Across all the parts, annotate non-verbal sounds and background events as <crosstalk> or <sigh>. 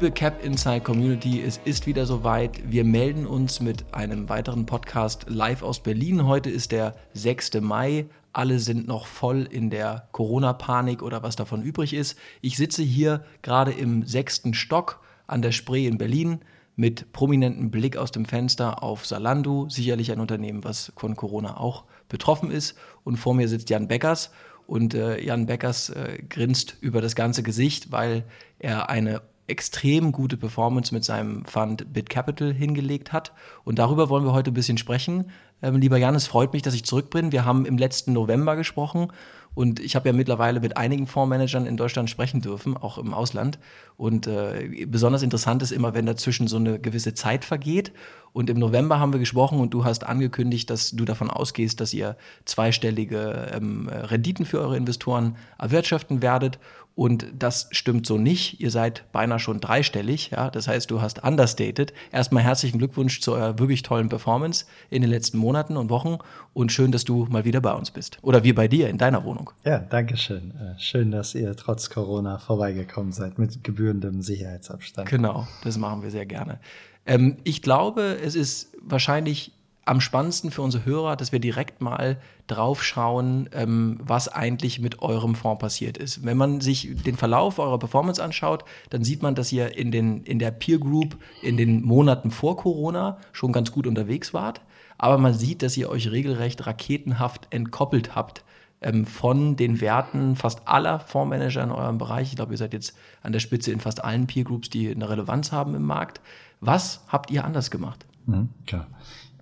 Liebe Cap Inside Community, es ist wieder soweit. Wir melden uns mit einem weiteren Podcast live aus Berlin. Heute ist der 6. Mai. Alle sind noch voll in der Corona-Panik oder was davon übrig ist. Ich sitze hier gerade im sechsten Stock an der Spree in Berlin mit prominentem Blick aus dem Fenster auf Salando, sicherlich ein Unternehmen, was von Corona auch betroffen ist. Und vor mir sitzt Jan Beckers und äh, Jan Beckers äh, grinst über das ganze Gesicht, weil er eine extrem gute Performance mit seinem Fund BitCapital hingelegt hat. Und darüber wollen wir heute ein bisschen sprechen. Ähm, lieber Jan, es freut mich, dass ich zurück bin. Wir haben im letzten November gesprochen und ich habe ja mittlerweile mit einigen Fondsmanagern in Deutschland sprechen dürfen, auch im Ausland. Und äh, besonders interessant ist immer, wenn dazwischen so eine gewisse Zeit vergeht. Und im November haben wir gesprochen und du hast angekündigt, dass du davon ausgehst, dass ihr zweistellige ähm, Renditen für eure Investoren erwirtschaften werdet. Und das stimmt so nicht. Ihr seid beinahe schon dreistellig. Ja? Das heißt, du hast understated. Erstmal herzlichen Glückwunsch zu eurer wirklich tollen Performance in den letzten Monaten und Wochen. Und schön, dass du mal wieder bei uns bist. Oder wir bei dir in deiner Wohnung. Ja, danke schön. Äh, schön, dass ihr trotz Corona vorbeigekommen seid mit gebührendem Sicherheitsabstand. Genau, das machen wir sehr gerne. Ähm, ich glaube, es ist wahrscheinlich am spannendsten für unsere Hörer, dass wir direkt mal drauf schauen, ähm, was eigentlich mit eurem Fonds passiert ist. Wenn man sich den Verlauf eurer Performance anschaut, dann sieht man, dass ihr in, den, in der Peer Group in den Monaten vor Corona schon ganz gut unterwegs wart. Aber man sieht, dass ihr euch regelrecht raketenhaft entkoppelt habt ähm, von den Werten fast aller Fondsmanager in eurem Bereich. Ich glaube, ihr seid jetzt an der Spitze in fast allen Peer Groups, die eine Relevanz haben im Markt. Was habt ihr anders gemacht? Mhm, klar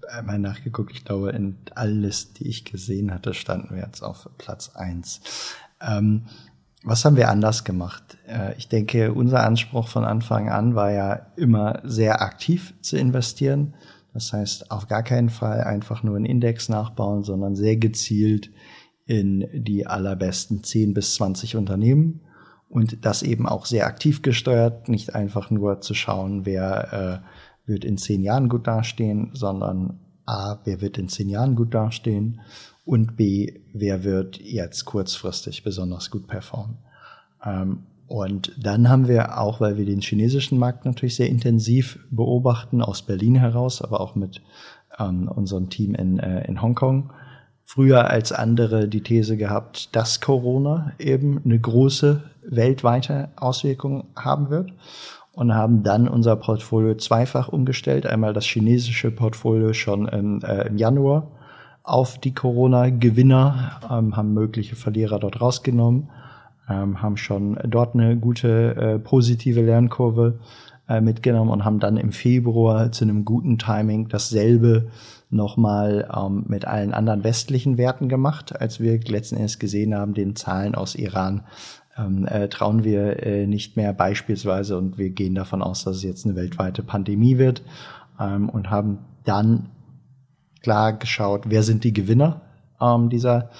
einmal nachgeguckt. Ich glaube, in alles, die ich gesehen hatte, standen wir jetzt auf Platz eins. Ähm, was haben wir anders gemacht? Äh, ich denke, unser Anspruch von Anfang an war ja immer sehr aktiv zu investieren. Das heißt, auf gar keinen Fall einfach nur einen Index nachbauen, sondern sehr gezielt in die allerbesten 10 bis 20 Unternehmen und das eben auch sehr aktiv gesteuert, nicht einfach nur zu schauen, wer äh, wird in zehn Jahren gut dastehen, sondern A, wer wird in zehn Jahren gut dastehen und B, wer wird jetzt kurzfristig besonders gut performen. Ähm, und dann haben wir auch, weil wir den chinesischen Markt natürlich sehr intensiv beobachten, aus Berlin heraus, aber auch mit ähm, unserem Team in, äh, in Hongkong, früher als andere die These gehabt, dass Corona eben eine große weltweite Auswirkung haben wird und haben dann unser Portfolio zweifach umgestellt. Einmal das chinesische Portfolio schon im, äh, im Januar auf die Corona-Gewinner, ähm, haben mögliche Verlierer dort rausgenommen, ähm, haben schon dort eine gute äh, positive Lernkurve äh, mitgenommen und haben dann im Februar zu einem guten Timing dasselbe nochmal ähm, mit allen anderen westlichen Werten gemacht, als wir letzten Endes gesehen haben, den Zahlen aus Iran ähm, äh, trauen wir äh, nicht mehr beispielsweise und wir gehen davon aus, dass es jetzt eine weltweite Pandemie wird ähm, und haben dann klar geschaut, wer sind die Gewinner ähm, dieser,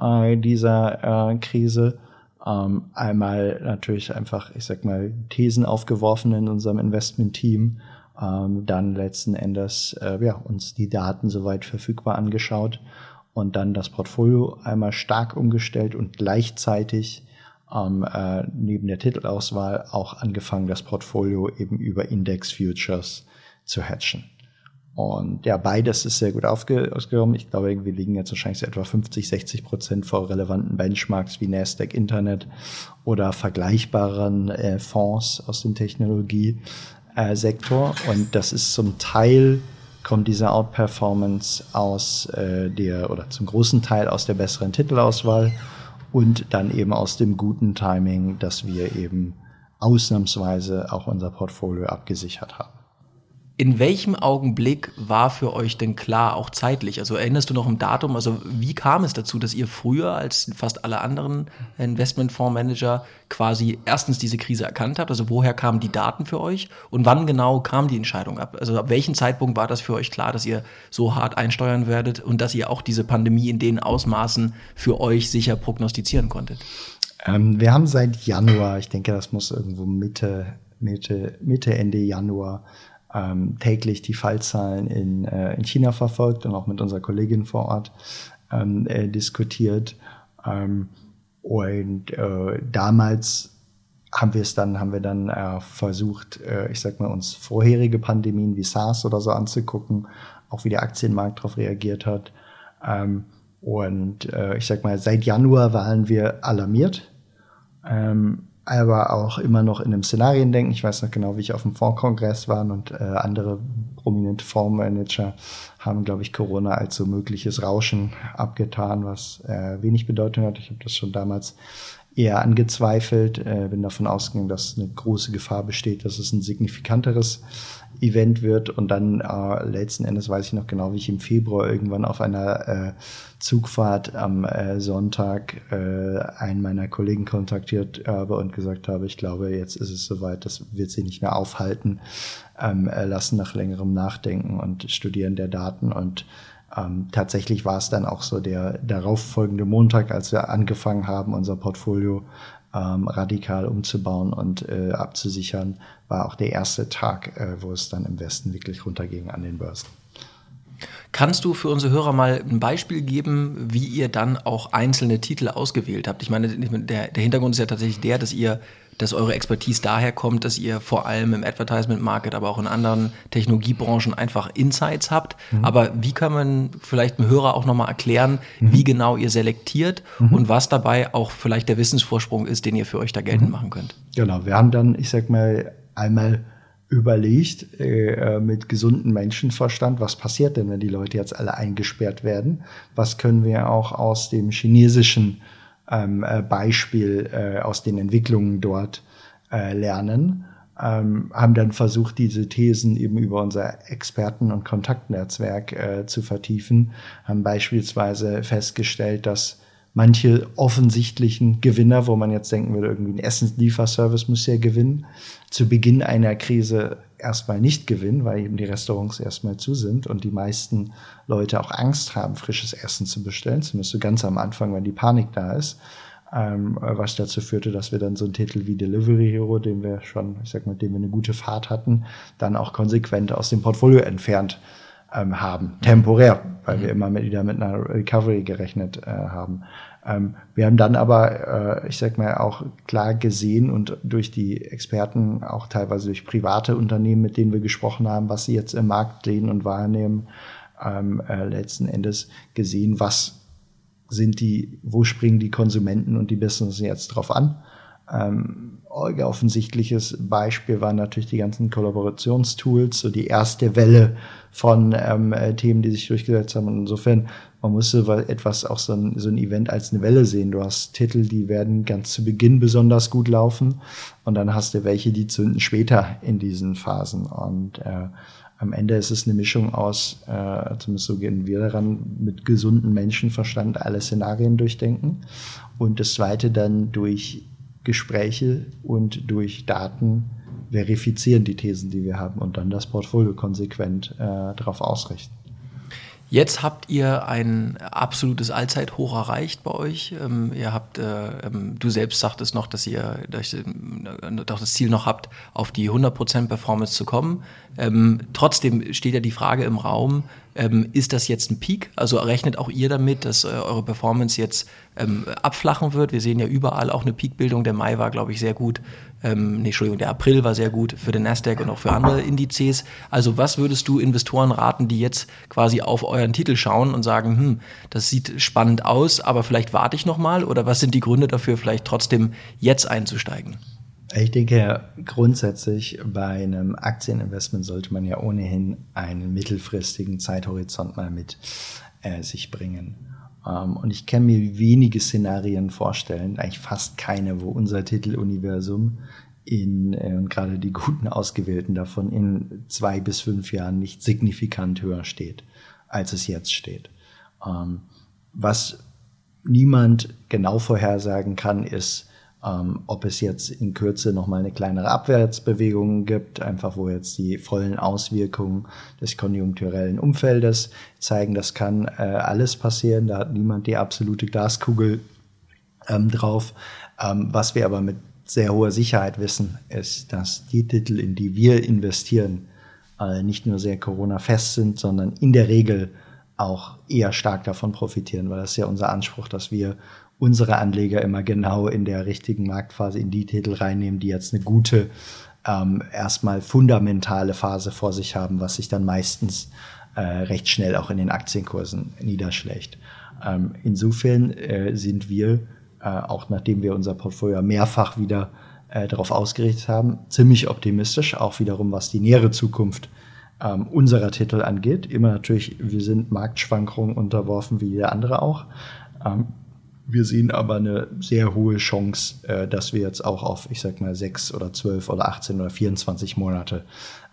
äh, dieser äh, Krise. Ähm, einmal natürlich einfach, ich sag mal, Thesen aufgeworfen in unserem Investment-Team, ähm, dann letzten Endes äh, ja, uns die Daten soweit verfügbar angeschaut und dann das Portfolio einmal stark umgestellt und gleichzeitig ähm, äh, neben der Titelauswahl auch angefangen, das Portfolio eben über Index Futures zu hatchen. Und ja, beides ist sehr gut ausgekommen. Ich glaube, wir liegen jetzt wahrscheinlich so etwa 50, 60 Prozent vor relevanten Benchmarks wie Nasdaq Internet oder vergleichbaren äh, Fonds aus dem Technologiesektor. Und das ist zum Teil kommt diese Outperformance aus äh, der oder zum großen Teil aus der besseren Titelauswahl und dann eben aus dem guten Timing, dass wir eben ausnahmsweise auch unser Portfolio abgesichert haben. In welchem Augenblick war für euch denn klar, auch zeitlich? Also erinnerst du noch ein Datum? Also wie kam es dazu, dass ihr früher als fast alle anderen Investmentfondsmanager quasi erstens diese Krise erkannt habt? Also woher kamen die Daten für euch? Und wann genau kam die Entscheidung ab? Also ab welchem Zeitpunkt war das für euch klar, dass ihr so hart einsteuern werdet und dass ihr auch diese Pandemie in den Ausmaßen für euch sicher prognostizieren konntet? Ähm, wir haben seit Januar, ich denke, das muss irgendwo Mitte, Mitte, Mitte, Ende Januar ähm, täglich die Fallzahlen in, äh, in China verfolgt und auch mit unserer Kollegin vor Ort ähm, äh, diskutiert. Ähm, und äh, damals haben wir es dann, haben wir dann äh, versucht, äh, ich sag mal, uns vorherige Pandemien wie SARS oder so anzugucken, auch wie der Aktienmarkt darauf reagiert hat. Ähm, und äh, ich sag mal, seit Januar waren wir alarmiert, ähm, aber auch immer noch in einem Szenariendenken. Ich weiß noch genau, wie ich auf dem Fondskongress war und äh, andere prominente Fondsmanager haben, glaube ich, Corona als so mögliches Rauschen abgetan, was äh, wenig Bedeutung hat. Ich habe das schon damals eher angezweifelt, äh, bin davon ausgegangen, dass eine große Gefahr besteht, dass es ein signifikanteres Event wird. Und dann äh, letzten Endes weiß ich noch genau, wie ich im Februar irgendwann auf einer äh, Zugfahrt am äh, Sonntag äh, einen meiner Kollegen kontaktiert habe und gesagt habe, ich glaube, jetzt ist es soweit, das wird sie nicht mehr aufhalten, ähm, äh, lassen nach längerem Nachdenken und Studieren der Daten. Und ähm, tatsächlich war es dann auch so der darauffolgende Montag, als wir angefangen haben, unser Portfolio ähm, radikal umzubauen und äh, abzusichern, war auch der erste Tag, äh, wo es dann im Westen wirklich runterging an den Börsen. Kannst du für unsere Hörer mal ein Beispiel geben, wie ihr dann auch einzelne Titel ausgewählt habt? Ich meine, der, der Hintergrund ist ja tatsächlich der, dass ihr dass eure Expertise daher kommt, dass ihr vor allem im Advertisement Market, aber auch in anderen Technologiebranchen einfach Insights habt. Mhm. Aber wie kann man vielleicht dem Hörer auch nochmal erklären, mhm. wie genau ihr selektiert mhm. und was dabei auch vielleicht der Wissensvorsprung ist, den ihr für euch da geltend mhm. machen könnt? Genau, wir haben dann, ich sag mal, einmal überlegt äh, mit gesundem Menschenverstand, was passiert denn, wenn die Leute jetzt alle eingesperrt werden? Was können wir auch aus dem chinesischen ähm, äh, Beispiel äh, aus den Entwicklungen dort äh, lernen. Ähm, haben dann versucht, diese Thesen eben über unser Experten- und Kontaktnetzwerk äh, zu vertiefen, haben beispielsweise festgestellt, dass manche offensichtlichen Gewinner, wo man jetzt denken würde, irgendwie ein Essenslieferservice muss ja gewinnen, zu Beginn einer Krise erstmal nicht gewinnen, weil eben die Restaurants erstmal zu sind und die meisten Leute auch Angst haben, frisches Essen zu bestellen, zumindest so ganz am Anfang, wenn die Panik da ist. Ähm, was dazu führte, dass wir dann so einen Titel wie Delivery Hero, den wir schon, ich sag mal, dem wir eine gute Fahrt hatten, dann auch konsequent aus dem Portfolio entfernt ähm, haben, temporär, weil wir mhm. immer mit, wieder mit einer Recovery gerechnet äh, haben. Ähm, wir haben dann aber, äh, ich sag mal, auch klar gesehen und durch die Experten, auch teilweise durch private Unternehmen, mit denen wir gesprochen haben, was sie jetzt im Markt sehen und wahrnehmen, ähm, äh, letzten Endes gesehen, was sind die, wo springen die Konsumenten und die Business jetzt drauf an. Ähm, offensichtliches Beispiel waren natürlich die ganzen Kollaborationstools, so die erste Welle von ähm, äh, Themen, die sich durchgesetzt haben. Und insofern man musste etwas auch so ein, so ein Event als eine Welle sehen. Du hast Titel, die werden ganz zu Beginn besonders gut laufen und dann hast du welche, die zünden später in diesen Phasen. Und äh, am Ende ist es eine Mischung aus, äh, zumindest so gehen wir daran, mit gesundem Menschenverstand alle Szenarien durchdenken. Und das zweite dann durch Gespräche und durch Daten verifizieren die Thesen, die wir haben und dann das Portfolio konsequent äh, darauf ausrichten. Jetzt habt ihr ein absolutes Allzeithoch erreicht bei euch. Ähm, ihr habt, äh, ähm, du selbst sagtest noch, dass ihr durch, äh, doch das Ziel noch habt, auf die 100% Performance zu kommen. Ähm, trotzdem steht ja die Frage im Raum, ähm, ist das jetzt ein Peak? Also rechnet auch ihr damit, dass äh, eure Performance jetzt ähm, abflachen wird? Wir sehen ja überall auch eine Peakbildung. Der Mai war, glaube ich, sehr gut. Ähm, nee, Entschuldigung, der April war sehr gut für den Nasdaq und auch für andere Indizes. Also was würdest du Investoren raten, die jetzt quasi auf euren Titel schauen und sagen, hm, das sieht spannend aus, aber vielleicht warte ich noch mal? Oder was sind die Gründe dafür, vielleicht trotzdem jetzt einzusteigen? Ich denke, grundsätzlich bei einem Aktieninvestment sollte man ja ohnehin einen mittelfristigen Zeithorizont mal mit äh, sich bringen. Ähm, und ich kann mir wenige Szenarien vorstellen, eigentlich fast keine, wo unser Titeluniversum in, äh, und gerade die guten ausgewählten davon, in zwei bis fünf Jahren nicht signifikant höher steht, als es jetzt steht. Ähm, was niemand genau vorhersagen kann, ist, ähm, ob es jetzt in Kürze nochmal eine kleinere Abwärtsbewegung gibt, einfach wo jetzt die vollen Auswirkungen des konjunkturellen Umfeldes zeigen, das kann äh, alles passieren, da hat niemand die absolute Glaskugel ähm, drauf. Ähm, was wir aber mit sehr hoher Sicherheit wissen, ist, dass die Titel, in die wir investieren, äh, nicht nur sehr Corona-fest sind, sondern in der Regel auch eher stark davon profitieren, weil das ist ja unser Anspruch, dass wir unsere Anleger immer genau in der richtigen Marktphase in die Titel reinnehmen, die jetzt eine gute, ähm, erstmal fundamentale Phase vor sich haben, was sich dann meistens äh, recht schnell auch in den Aktienkursen niederschlägt. Ähm, insofern äh, sind wir, äh, auch nachdem wir unser Portfolio mehrfach wieder äh, darauf ausgerichtet haben, ziemlich optimistisch, auch wiederum was die nähere Zukunft ähm, unserer Titel angeht. Immer natürlich, wir sind Marktschwankungen unterworfen, wie jeder andere auch. Ähm, wir sehen aber eine sehr hohe Chance, äh, dass wir jetzt auch auf, ich sag mal, sechs oder zwölf oder 18 oder 24 Monate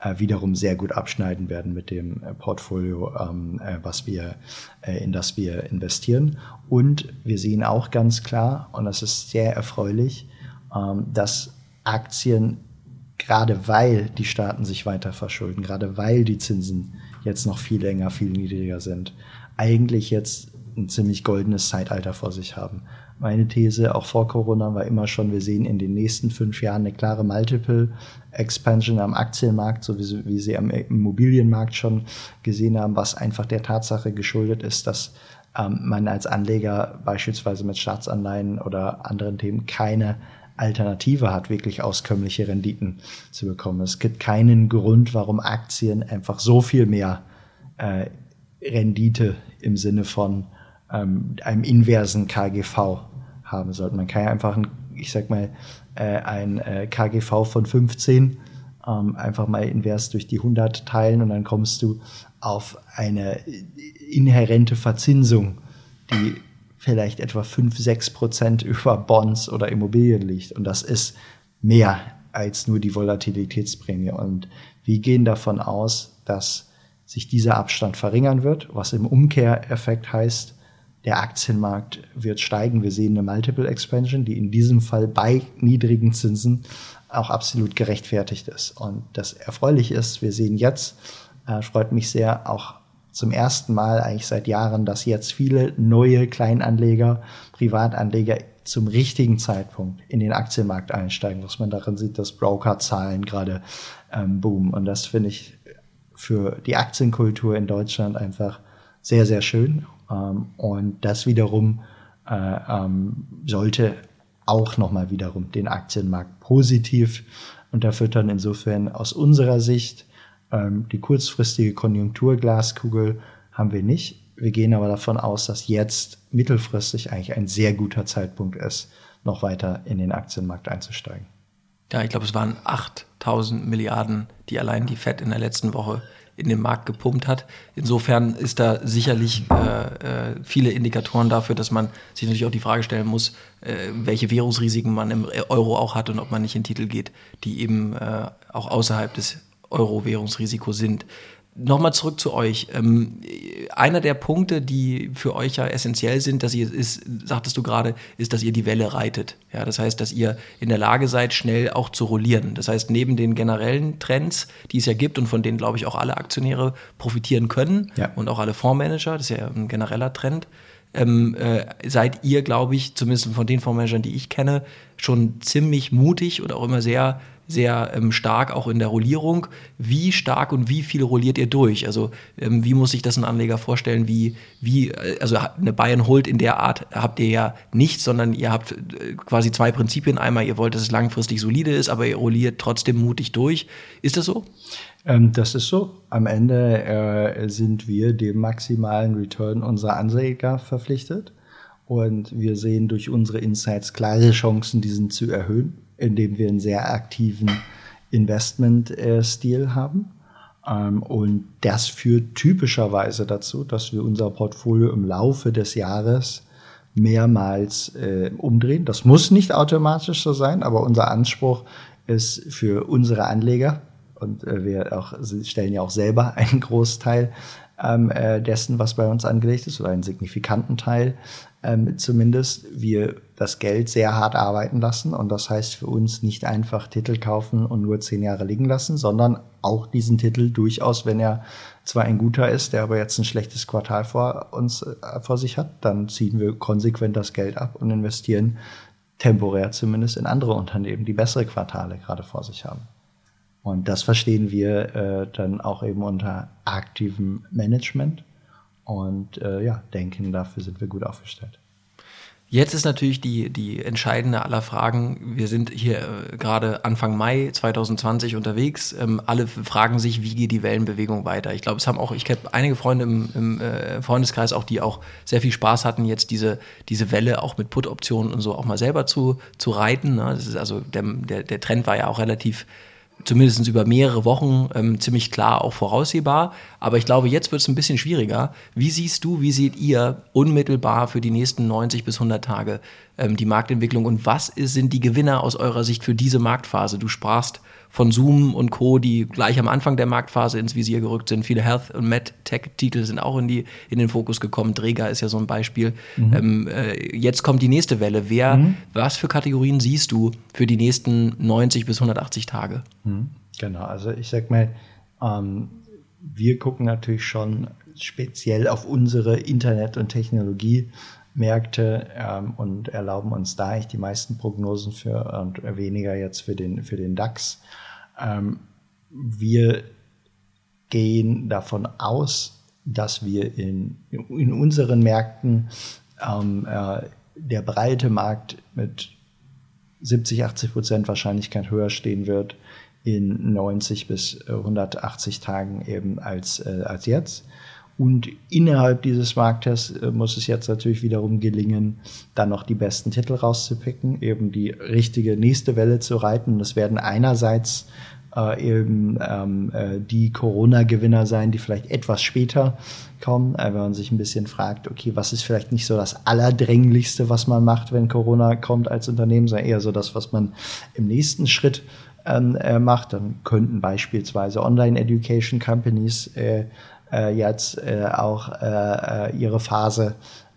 äh, wiederum sehr gut abschneiden werden mit dem äh, Portfolio, ähm, äh, was wir, in das wir investieren. Und wir sehen auch ganz klar, und das ist sehr erfreulich, ähm, dass Aktien gerade weil die Staaten sich weiter verschulden, gerade weil die Zinsen jetzt noch viel länger, viel niedriger sind, eigentlich jetzt ein ziemlich goldenes Zeitalter vor sich haben. Meine These, auch vor Corona, war immer schon, wir sehen in den nächsten fünf Jahren eine klare Multiple Expansion am Aktienmarkt, so wie sie, wie sie am Immobilienmarkt schon gesehen haben, was einfach der Tatsache geschuldet ist, dass ähm, man als Anleger beispielsweise mit Staatsanleihen oder anderen Themen keine Alternative hat, wirklich auskömmliche Renditen zu bekommen. Es gibt keinen Grund, warum Aktien einfach so viel mehr äh, Rendite im Sinne von ähm, einem inversen KGV haben sollten. Man kann ja einfach, ein, ich sag mal, äh, ein äh, KGV von 15 ähm, einfach mal invers durch die 100 teilen und dann kommst du auf eine inhärente Verzinsung, die vielleicht etwa 5, 6 Prozent <laughs> über Bonds oder Immobilien liegt. Und das ist mehr als nur die Volatilitätsprämie. Und wir gehen davon aus, dass sich dieser Abstand verringern wird, was im Umkehreffekt heißt, der Aktienmarkt wird steigen. Wir sehen eine Multiple Expansion, die in diesem Fall bei niedrigen Zinsen auch absolut gerechtfertigt ist. Und das erfreulich ist, wir sehen jetzt, äh, freut mich sehr, auch zum ersten Mal eigentlich seit Jahren, dass jetzt viele neue Kleinanleger, Privatanleger zum richtigen Zeitpunkt in den Aktienmarkt einsteigen, was man darin sieht, dass Brokerzahlen gerade ähm, boomen. Und das finde ich für die Aktienkultur in Deutschland einfach sehr, sehr schön. Ähm, und das wiederum äh, ähm, sollte auch nochmal wiederum den Aktienmarkt positiv unterfüttern. Insofern aus unserer Sicht ähm, die kurzfristige Konjunkturglaskugel haben wir nicht. Wir gehen aber davon aus, dass jetzt mittelfristig eigentlich ein sehr guter Zeitpunkt ist, noch weiter in den Aktienmarkt einzusteigen. Ja, ich glaube, es waren 8000 Milliarden, die allein die FED in der letzten Woche in den Markt gepumpt hat. Insofern ist da sicherlich äh, äh, viele Indikatoren dafür, dass man sich natürlich auch die Frage stellen muss, äh, welche Währungsrisiken man im Euro auch hat und ob man nicht in Titel geht, die eben äh, auch außerhalb des Euro-Währungsrisiko sind. Nochmal zurück zu euch. Ähm, einer der Punkte, die für euch ja essentiell sind, dass ihr ist, sagtest du gerade, ist, dass ihr die Welle reitet. Ja, das heißt, dass ihr in der Lage seid, schnell auch zu rollieren. Das heißt, neben den generellen Trends, die es ja gibt und von denen, glaube ich, auch alle Aktionäre profitieren können ja. und auch alle Fondsmanager, das ist ja ein genereller Trend, ähm, äh, seid ihr, glaube ich, zumindest von den Fondsmanagern, die ich kenne, schon ziemlich mutig oder auch immer sehr sehr ähm, stark auch in der Rollierung. Wie stark und wie viel rolliert ihr durch? Also ähm, wie muss sich das ein Anleger vorstellen? Wie, wie, äh, also eine Bayern Hold in der Art habt ihr ja nicht, sondern ihr habt äh, quasi zwei Prinzipien. Einmal, ihr wollt, dass es langfristig solide ist, aber ihr rolliert trotzdem mutig durch. Ist das so? Ähm, das ist so. Am Ende äh, sind wir dem maximalen Return unserer Anleger verpflichtet. Und wir sehen durch unsere Insights klare Chancen, diesen zu erhöhen indem wir einen sehr aktiven Investmentstil haben. Ähm, und das führt typischerweise dazu, dass wir unser Portfolio im Laufe des Jahres mehrmals äh, umdrehen. Das muss nicht automatisch so sein, aber unser Anspruch ist für unsere Anleger, und äh, wir auch, stellen ja auch selber <laughs> einen Großteil ähm, äh, dessen, was bei uns angelegt ist, oder einen signifikanten Teil ähm, zumindest, wir das Geld sehr hart arbeiten lassen. Und das heißt für uns nicht einfach Titel kaufen und nur zehn Jahre liegen lassen, sondern auch diesen Titel durchaus, wenn er zwar ein guter ist, der aber jetzt ein schlechtes Quartal vor uns äh, vor sich hat, dann ziehen wir konsequent das Geld ab und investieren temporär zumindest in andere Unternehmen, die bessere Quartale gerade vor sich haben. Und das verstehen wir äh, dann auch eben unter aktivem Management und äh, ja, denken, dafür sind wir gut aufgestellt. Jetzt ist natürlich die, die entscheidende aller Fragen. Wir sind hier äh, gerade Anfang Mai 2020 unterwegs. Ähm, alle fragen sich, wie geht die Wellenbewegung weiter? Ich glaube, es haben auch, ich kenne einige Freunde im, im äh, Freundeskreis auch, die auch sehr viel Spaß hatten, jetzt diese, diese Welle auch mit Put-Optionen und so auch mal selber zu, zu reiten. Ne? Das ist also, der, der, der Trend war ja auch relativ zumindest über mehrere Wochen ähm, ziemlich klar auch voraussehbar. Aber ich glaube, jetzt wird es ein bisschen schwieriger. Wie siehst du, wie seht ihr unmittelbar für die nächsten 90 bis 100 Tage ähm, die Marktentwicklung und was ist, sind die Gewinner aus eurer Sicht für diese Marktphase? Du sprachst von Zoom und Co., die gleich am Anfang der Marktphase ins Visier gerückt sind. Viele Health- und Med-Tech-Titel sind auch in, die, in den Fokus gekommen. Träger ist ja so ein Beispiel. Mhm. Ähm, äh, jetzt kommt die nächste Welle. Wer, mhm. was für Kategorien siehst du für die nächsten 90 bis 180 Tage? Mhm. Genau, also ich sag mal, ähm, wir gucken natürlich schon speziell auf unsere Internet- und Technologie. Märkte ähm, und erlauben uns da eigentlich die meisten Prognosen für und weniger jetzt für den, für den DAX. Ähm, wir gehen davon aus, dass wir in, in unseren Märkten ähm, äh, der breite Markt mit 70, 80 Prozent Wahrscheinlichkeit höher stehen wird in 90 bis 180 Tagen eben als, äh, als jetzt. Und innerhalb dieses Marktes äh, muss es jetzt natürlich wiederum gelingen, dann noch die besten Titel rauszupicken, eben die richtige nächste Welle zu reiten. Das werden einerseits äh, eben ähm, äh, die Corona-Gewinner sein, die vielleicht etwas später kommen, äh, wenn man sich ein bisschen fragt, okay, was ist vielleicht nicht so das Allerdränglichste, was man macht, wenn Corona kommt als Unternehmen, sondern eher so das, was man im nächsten Schritt ähm, äh, macht. Dann könnten beispielsweise Online-Education-Companies äh, äh, jetzt äh, auch äh, äh, ihre Phase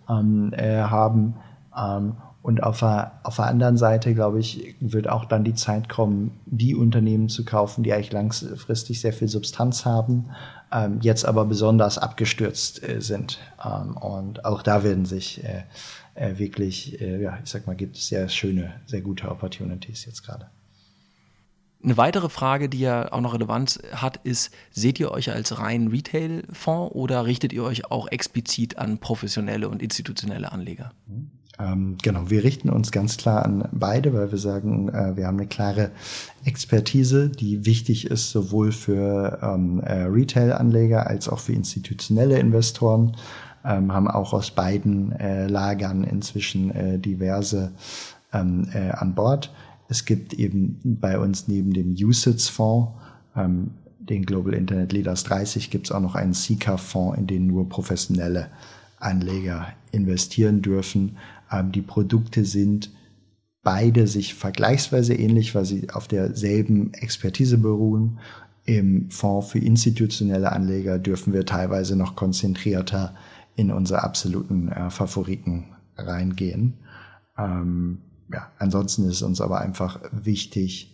ähm, äh, haben. Ähm, und auf der, auf der anderen Seite, glaube ich, wird auch dann die Zeit kommen, die Unternehmen zu kaufen, die eigentlich langfristig sehr viel Substanz haben, ähm, jetzt aber besonders abgestürzt äh, sind. Ähm, und auch da werden sich äh, äh, wirklich, äh, ja, ich sag mal, gibt es sehr schöne, sehr gute Opportunities jetzt gerade. Eine weitere Frage, die ja auch noch Relevanz hat, ist, seht ihr euch als rein Retail-Fonds oder richtet ihr euch auch explizit an professionelle und institutionelle Anleger? Ähm, genau, wir richten uns ganz klar an beide, weil wir sagen, äh, wir haben eine klare Expertise, die wichtig ist sowohl für ähm, äh, Retail-Anleger als auch für institutionelle Investoren, ähm, haben auch aus beiden äh, Lagern inzwischen äh, diverse ähm, äh, an Bord es gibt eben bei uns neben dem USITS-Fonds, ähm, den Global Internet Leaders 30, gibt es auch noch einen SICA-Fonds, in den nur professionelle Anleger investieren dürfen. Ähm, die Produkte sind beide sich vergleichsweise ähnlich, weil sie auf derselben Expertise beruhen. Im Fonds für institutionelle Anleger dürfen wir teilweise noch konzentrierter in unsere absoluten äh, Favoriten reingehen. Ähm, ja, ansonsten ist uns aber einfach wichtig,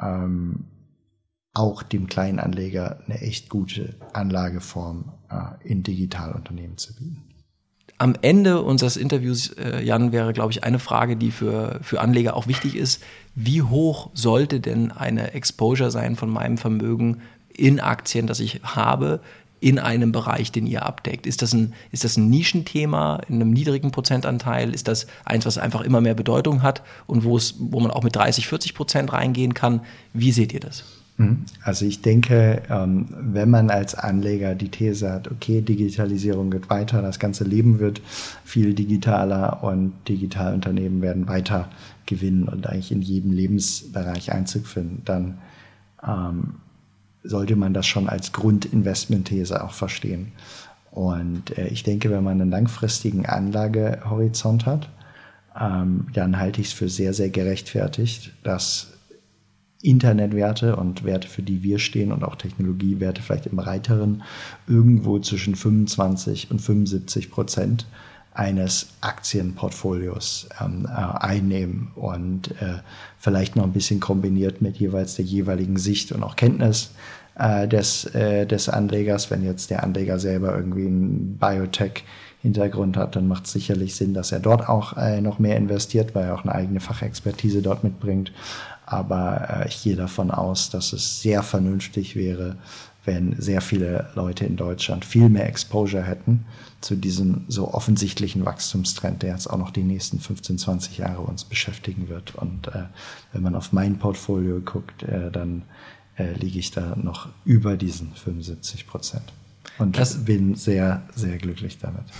ähm, auch dem kleinen Anleger eine echt gute Anlageform äh, in Digitalunternehmen zu bieten. Am Ende unseres Interviews, äh, Jan, wäre, glaube ich, eine Frage, die für, für Anleger auch wichtig ist. Wie hoch sollte denn eine Exposure sein von meinem Vermögen in Aktien, das ich habe, in einem Bereich, den ihr abdeckt? Ist das ein, ist das ein Nischenthema in einem niedrigen Prozentanteil? Ist das eins, was einfach immer mehr Bedeutung hat und wo es, wo man auch mit 30, 40 Prozent reingehen kann? Wie seht ihr das? Mhm. Also ich denke, ähm, wenn man als Anleger die These hat, okay, Digitalisierung geht weiter, das ganze Leben wird viel digitaler und Digitalunternehmen werden weiter gewinnen und eigentlich in jedem Lebensbereich Einzug finden, dann ähm, sollte man das schon als Grundinvestmentthese auch verstehen. Und äh, ich denke, wenn man einen langfristigen Anlagehorizont hat, ähm, dann halte ich es für sehr, sehr gerechtfertigt, dass Internetwerte und Werte, für die wir stehen und auch Technologiewerte vielleicht im breiteren irgendwo zwischen 25 und 75 Prozent eines Aktienportfolios ähm, äh, einnehmen und äh, vielleicht noch ein bisschen kombiniert mit jeweils der jeweiligen Sicht und auch Kenntnis äh, des, äh, des Anlegers. Wenn jetzt der Anleger selber irgendwie einen Biotech-Hintergrund hat, dann macht es sicherlich Sinn, dass er dort auch äh, noch mehr investiert, weil er auch eine eigene Fachexpertise dort mitbringt. Aber äh, ich gehe davon aus, dass es sehr vernünftig wäre, wenn sehr viele Leute in Deutschland viel mehr Exposure hätten zu diesem so offensichtlichen Wachstumstrend, der jetzt auch noch die nächsten 15, 20 Jahre uns beschäftigen wird. Und äh, wenn man auf mein Portfolio guckt, äh, dann äh, liege ich da noch über diesen 75 Prozent. Und das, bin sehr, sehr glücklich damit. <laughs>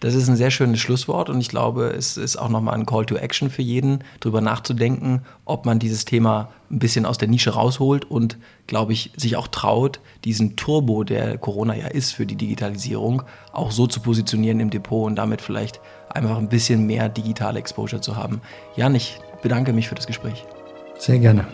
Das ist ein sehr schönes Schlusswort und ich glaube, es ist auch nochmal ein Call to Action für jeden, darüber nachzudenken, ob man dieses Thema ein bisschen aus der Nische rausholt und, glaube ich, sich auch traut, diesen Turbo, der Corona ja ist für die Digitalisierung, auch so zu positionieren im Depot und damit vielleicht einfach ein bisschen mehr digitale Exposure zu haben. Jan, ich bedanke mich für das Gespräch. Sehr gerne.